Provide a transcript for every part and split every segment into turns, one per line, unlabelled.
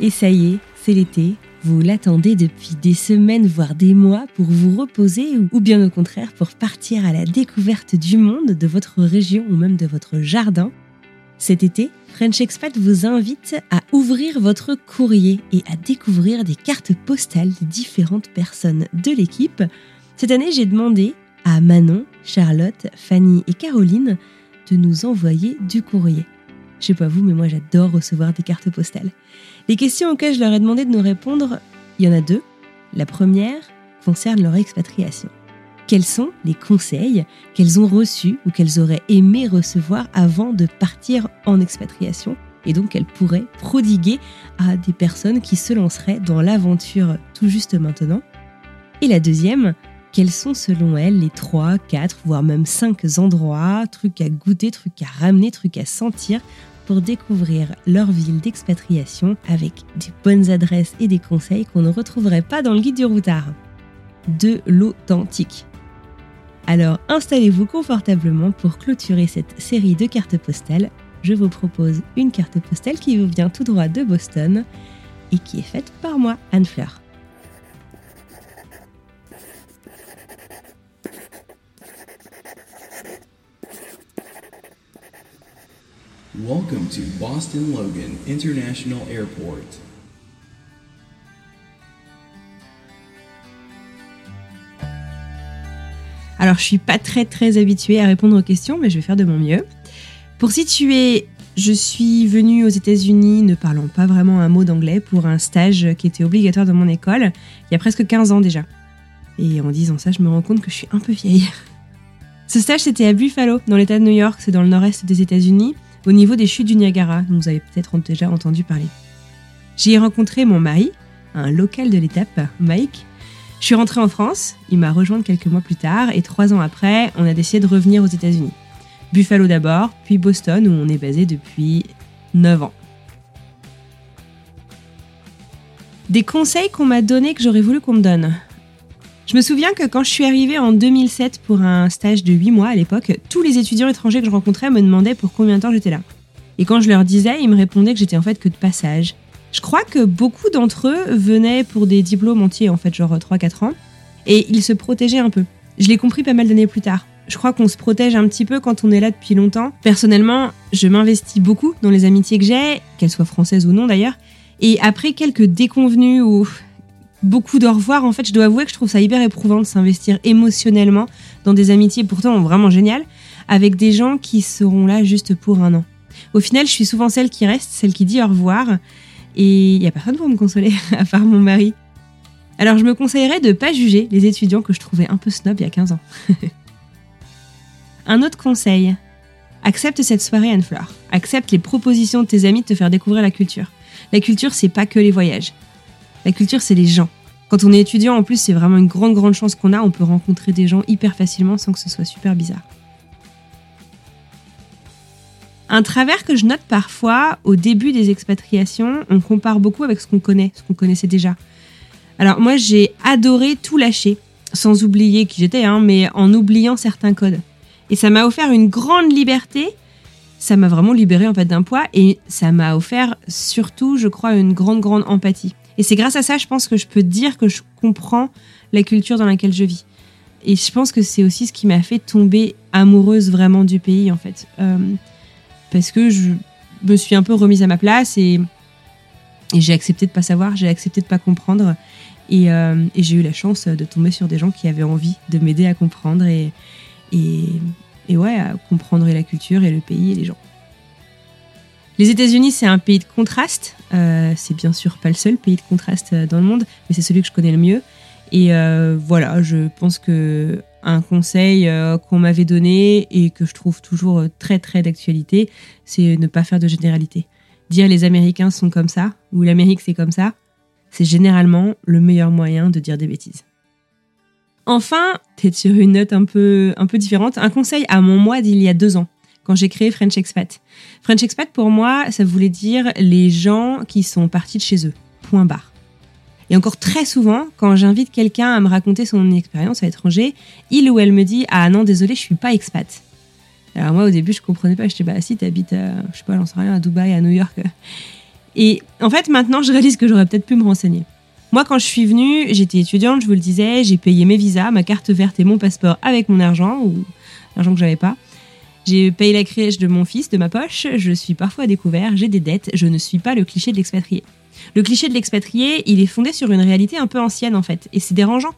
Et ça y est, c'est l'été. Vous l'attendez depuis des semaines, voire des mois, pour vous reposer ou bien au contraire pour partir à la découverte du monde, de votre région ou même de votre jardin. Cet été, French Expat vous invite à ouvrir votre courrier et à découvrir des cartes postales des différentes personnes de l'équipe. Cette année, j'ai demandé à Manon, Charlotte, Fanny et Caroline de nous envoyer du courrier. Je sais pas vous, mais moi j'adore recevoir des cartes postales. Les questions auxquelles je leur ai demandé de nous répondre, il y en a deux. La première concerne leur expatriation. Quels sont les conseils qu'elles ont reçus ou qu'elles auraient aimé recevoir avant de partir en expatriation et donc qu'elles pourraient prodiguer à des personnes qui se lanceraient dans l'aventure tout juste maintenant? Et la deuxième, quels sont selon elles les trois, quatre, voire même cinq endroits, trucs à goûter, trucs à ramener, trucs à sentir pour découvrir leur ville d'expatriation avec des bonnes adresses et des conseils qu'on ne retrouverait pas dans le guide du routard. De l'authentique. Alors installez-vous confortablement pour clôturer cette série de cartes postales. Je vous propose une carte postale qui vous vient tout droit de Boston et qui est faite par moi, Anne Fleur.
Welcome to Boston Logan International Airport.
Alors, je suis pas très très habituée à répondre aux questions, mais je vais faire de mon mieux. Pour situer, je suis venue aux États-Unis ne parlant pas vraiment un mot d'anglais pour un stage qui était obligatoire dans mon école il y a presque 15 ans déjà. Et en disant ça, je me rends compte que je suis un peu vieille. Ce stage, c'était à Buffalo, dans l'État de New York, c'est dans le nord-est des États-Unis, au niveau des chutes du Niagara, dont vous avez peut-être déjà entendu parler. J'y ai rencontré mon mari, un local de l'étape, Mike. Je suis rentrée en France, il m'a rejoint quelques mois plus tard, et trois ans après, on a décidé de revenir aux États-Unis. Buffalo d'abord, puis Boston, où on est basé depuis 9 ans. Des conseils qu'on m'a donnés que j'aurais voulu qu'on me donne. Je me souviens que quand je suis arrivée en 2007 pour un stage de 8 mois à l'époque, tous les étudiants étrangers que je rencontrais me demandaient pour combien de temps j'étais là. Et quand je leur disais, ils me répondaient que j'étais en fait que de passage. Je crois que beaucoup d'entre eux venaient pour des diplômes entiers, en fait, genre 3-4 ans, et ils se protégeaient un peu. Je l'ai compris pas mal d'années plus tard. Je crois qu'on se protège un petit peu quand on est là depuis longtemps. Personnellement, je m'investis beaucoup dans les amitiés que j'ai, qu'elles soient françaises ou non d'ailleurs. Et après quelques déconvenues ou beaucoup de revoir, en fait, je dois avouer que je trouve ça hyper éprouvant de s'investir émotionnellement dans des amitiés pourtant vraiment géniales avec des gens qui seront là juste pour un an. Au final, je suis souvent celle qui reste, celle qui dit au revoir, et il n'y a personne pour me consoler, à part mon mari. Alors je me conseillerais de ne pas juger les étudiants que je trouvais un peu snob il y a 15 ans. un autre conseil, accepte cette soirée Anne Fleur. Accepte les propositions de tes amis de te faire découvrir la culture. La culture, c'est pas que les voyages. La culture, c'est les gens. Quand on est étudiant, en plus, c'est vraiment une grande, grande chance qu'on a. On peut rencontrer des gens hyper facilement sans que ce soit super bizarre. Un travers que je note parfois au début des expatriations, on compare beaucoup avec ce qu'on connaît, ce qu'on connaissait déjà. Alors moi, j'ai adoré tout lâcher sans oublier qui j'étais, hein, mais en oubliant certains codes. Et ça m'a offert une grande liberté. Ça m'a vraiment libéré en fait d'un poids et ça m'a offert surtout, je crois, une grande grande empathie. Et c'est grâce à ça, je pense que je peux dire que je comprends la culture dans laquelle je vis. Et je pense que c'est aussi ce qui m'a fait tomber amoureuse vraiment du pays en fait, Euh, parce que je me suis un peu remise à ma place et, j'ai accepté de pas savoir, j'ai accepté de pas comprendre. Et, euh, et j'ai eu la chance de tomber sur des gens qui avaient envie de m'aider à comprendre et ouais, à comprendre la culture et le pays et les gens. Les États-Unis, c'est un pays de contraste. Euh, c'est bien sûr pas le seul pays de contraste euh, dans le monde, mais c'est celui que je connais le mieux. Et euh, voilà, je pense que un conseil qu'on m'avait donné et que je trouve toujours très très d'actualité, c'est ne pas faire de généralité. Dire les Américains sont comme ça ou l'Amérique c'est comme ça, c'est généralement le meilleur moyen de dire des bêtises. Enfin, peut-être sur une note un peu, un peu différente, un conseil à mon moi d'il y a deux ans, quand j'ai créé French Expat. French Expat, pour moi, ça voulait dire les gens qui sont partis de chez eux. Point barre. Et encore très souvent, quand j'invite quelqu'un à me raconter son expérience à l'étranger, il ou elle me dit Ah non, désolé, je suis pas expat. Alors moi, au début, je comprenais pas. Je disais Bah si, t'habites, à, je sais pas, j'en sais rien, à Dubaï, à New York. Et en fait, maintenant, je réalise que j'aurais peut-être pu me renseigner. Moi, quand je suis venue, j'étais étudiante, je vous le disais, j'ai payé mes visas, ma carte verte et mon passeport avec mon argent, ou l'argent que j'avais pas. J'ai payé la crèche de mon fils, de ma poche, je suis parfois à découvert, j'ai des dettes, je ne suis pas le cliché de l'expatrié. Le cliché de l'expatrié, il est fondé sur une réalité un peu ancienne en fait, et c'est dérangeant,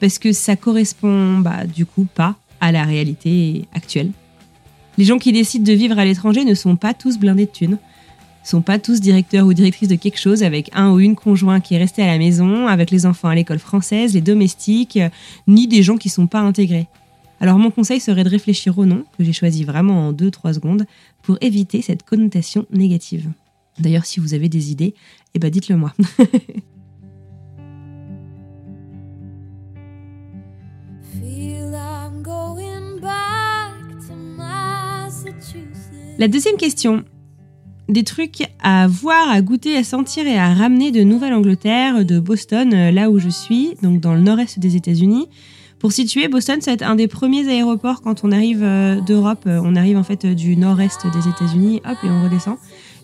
parce que ça correspond bah, du coup pas à la réalité actuelle. Les gens qui décident de vivre à l'étranger ne sont pas tous blindés de thunes, sont pas tous directeurs ou directrices de quelque chose avec un ou une conjoint qui est resté à la maison, avec les enfants à l'école française, les domestiques, euh, ni des gens qui sont pas intégrés. Alors mon conseil serait de réfléchir au nom, que j'ai choisi vraiment en 2-3 secondes, pour éviter cette connotation négative. D'ailleurs, si vous avez des idées, eh ben dites-le moi. La deuxième question. Des trucs à voir, à goûter, à sentir et à ramener de Nouvelle-Angleterre, de Boston, là où je suis, donc dans le nord-est des États-Unis. Pour situer, Boston, être un des premiers aéroports quand on arrive euh, d'Europe. Euh, On arrive en fait euh, du nord-est des États-Unis, hop, et on redescend.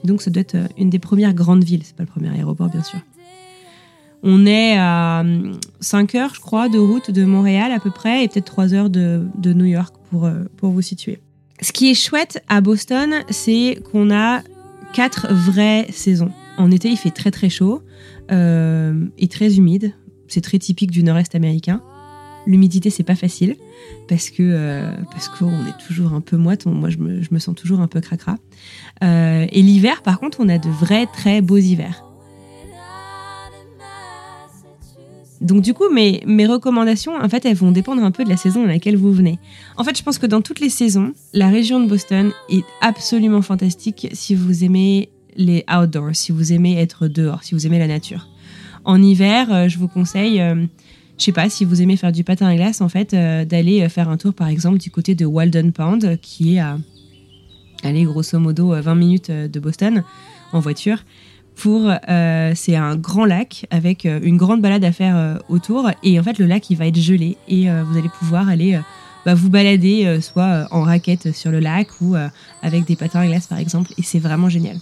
Donc ça doit être une des premières grandes villes. C'est pas le premier aéroport, bien sûr. On est à 5 heures, je crois, de route de Montréal à peu près, et peut-être 3 heures de, New York pour, vous situer. Ce qui est chouette à Boston, c'est qu'on a quatre vraies saisons. En été, il fait très très chaud et très humide. C'est très typique du nord-est américain. L'humidité, c'est pas facile parce que euh, parce qu'on est toujours un peu moite. Moi, je me, je sens toujours un peu cracra. Euh, et l'hiver, par contre, on a de vrais très beaux hivers. Donc du coup, mes, mes recommandations, en fait, elles vont dépendre un peu de la saison dans laquelle vous venez. En fait, je pense que dans toutes les saisons, la région de Boston est absolument fantastique si vous aimez les outdoors, si vous aimez être dehors, si vous aimez la nature. En hiver, euh, je vous conseille, je sais pas, si vous aimez faire du patin à glace, en fait, euh, d'aller euh, faire un tour, par exemple, du côté de Walden Pond, euh, qui est à, allez, grosso modo, euh, 20 minutes de Boston en voiture pour c'est un grand lac avec une grande balade à faire autour et en fait le lac il va être gelé et vous allez pouvoir aller bah, vous balader soit en raquette sur le lac ou avec des patins à glace par exemple et c'est vraiment génial.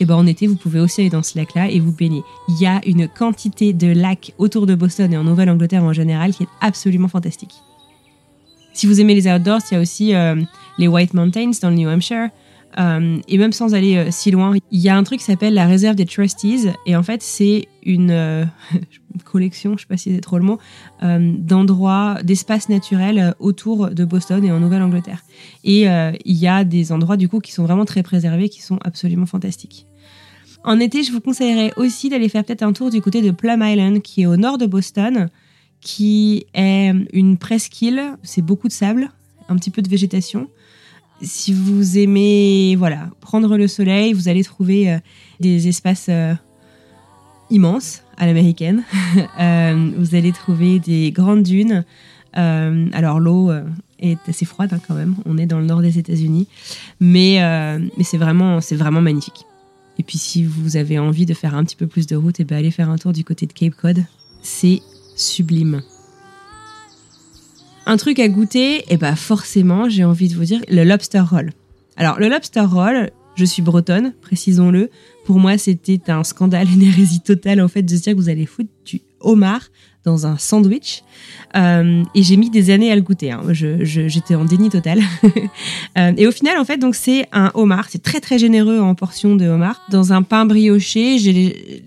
Et ben en été vous pouvez aussi aller dans ce lac là et vous baigner. Il y a une quantité de lacs autour de Boston et en Nouvelle-Angleterre en général qui est absolument fantastique. Si vous aimez les outdoors, il y a aussi euh, les White Mountains dans le New Hampshire. Euh, et même sans aller euh, si loin, il y a un truc qui s'appelle la réserve des Trustees. Et en fait, c'est une euh, collection, je sais pas si c'est trop le mot, d'endroits, d'espaces naturels autour de Boston et en Nouvelle-Angleterre. Et il y a des endroits du coup qui sont vraiment très préservés, qui sont absolument fantastiques. En été, je vous conseillerais aussi d'aller faire peut-être un tour du côté de Plum Island, qui est au nord de Boston, qui est une presqu'île. C'est beaucoup de sable, un petit peu de végétation si vous aimez voilà prendre le soleil, vous allez trouver euh, des espaces euh, immenses à l'américaine. Euh, vous allez trouver des grandes dunes. Alors l'eau est assez froide hein, quand même. On est dans le nord des États-Unis, mais mais c'est vraiment magnifique. Et puis si vous avez envie de faire un petit peu plus de route, et ben allez faire un tour du côté de Cape Cod. C'est sublime. Un truc à goûter, et eh bah forcément, j'ai envie de vous dire le lobster roll. Alors le lobster roll, je suis bretonne, précisons-le. Pour moi, c'était un scandale, une hérésie totale en fait de se dire que vous allez foutre du homard dans un sandwich. Euh, et j'ai mis des années à le goûter. Hein. J'étais en déni total. Euh, et au final, en fait, c'est un homard. C'est très très généreux en portions de homard dans un pain brioché,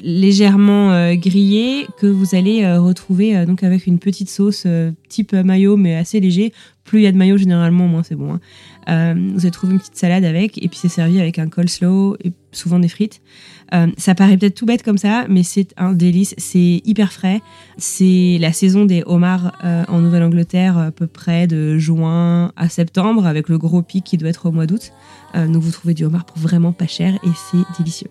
légèrement euh, grillé que vous allez retrouver donc avec une petite sauce type mayo mais assez léger. Plus il y a de mayo généralement, moins c'est bon. Hein. vous allez trouver une petite salade avec et puis c'est servi avec un coleslaw et souvent des frites. Euh, ça paraît peut-être tout bête comme ça, mais c'est un délice. C'est hyper frais. C'est la saison des homards euh, en Nouvelle-Angleterre, à peu près de juin à septembre, avec le gros pic qui doit être au mois d'août. Euh, donc vous trouvez du homard pour vraiment pas cher et c'est délicieux.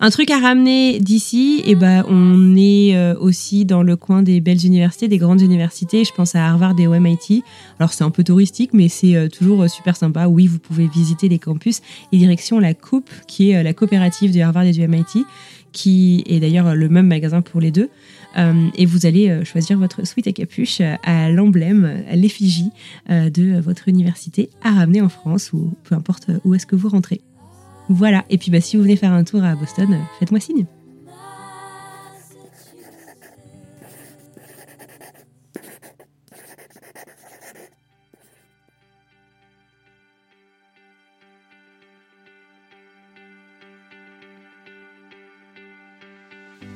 Un truc à ramener d'ici, eh ben, on est euh, aussi dans le coin des belles universités, des grandes universités. Je pense à Harvard et au MIT. Alors c'est un peu touristique, mais c'est euh, toujours euh, super sympa. Oui, vous pouvez visiter les campus et direction la Coupe, qui est la coopérative du Harvard et du MIT, qui est d'ailleurs le même magasin pour les deux. et vous allez choisir votre sweat à capuche à l'emblème, à l'effigie de votre université à ramener en France ou peu importe où est-ce que vous rentrez. Voilà, et puis bah, si vous venez faire un tour à Boston, euh, faites-moi signe.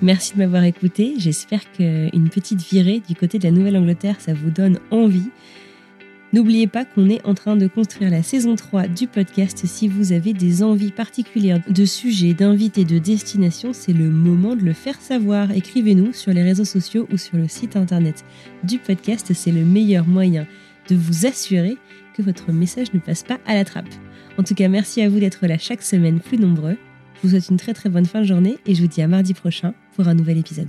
Merci de m'avoir écouté. J'espère qu'une petite virée du côté de la Nouvelle-Angleterre, ça vous donne envie. N'oubliez pas qu'on est en train de construire la saison 3 du podcast. Si vous avez des envies particulières de sujets, d'invités, de destinations, c'est le moment de le faire savoir. Écrivez-nous sur les réseaux sociaux ou sur le site internet du podcast. C'est le meilleur moyen de vous assurer que votre message ne passe pas à la trappe. En tout cas, merci à vous d'être là chaque semaine plus nombreux. Je vous souhaite une très très bonne fin de journée et je vous dis à mardi prochain pour un nouvel épisode.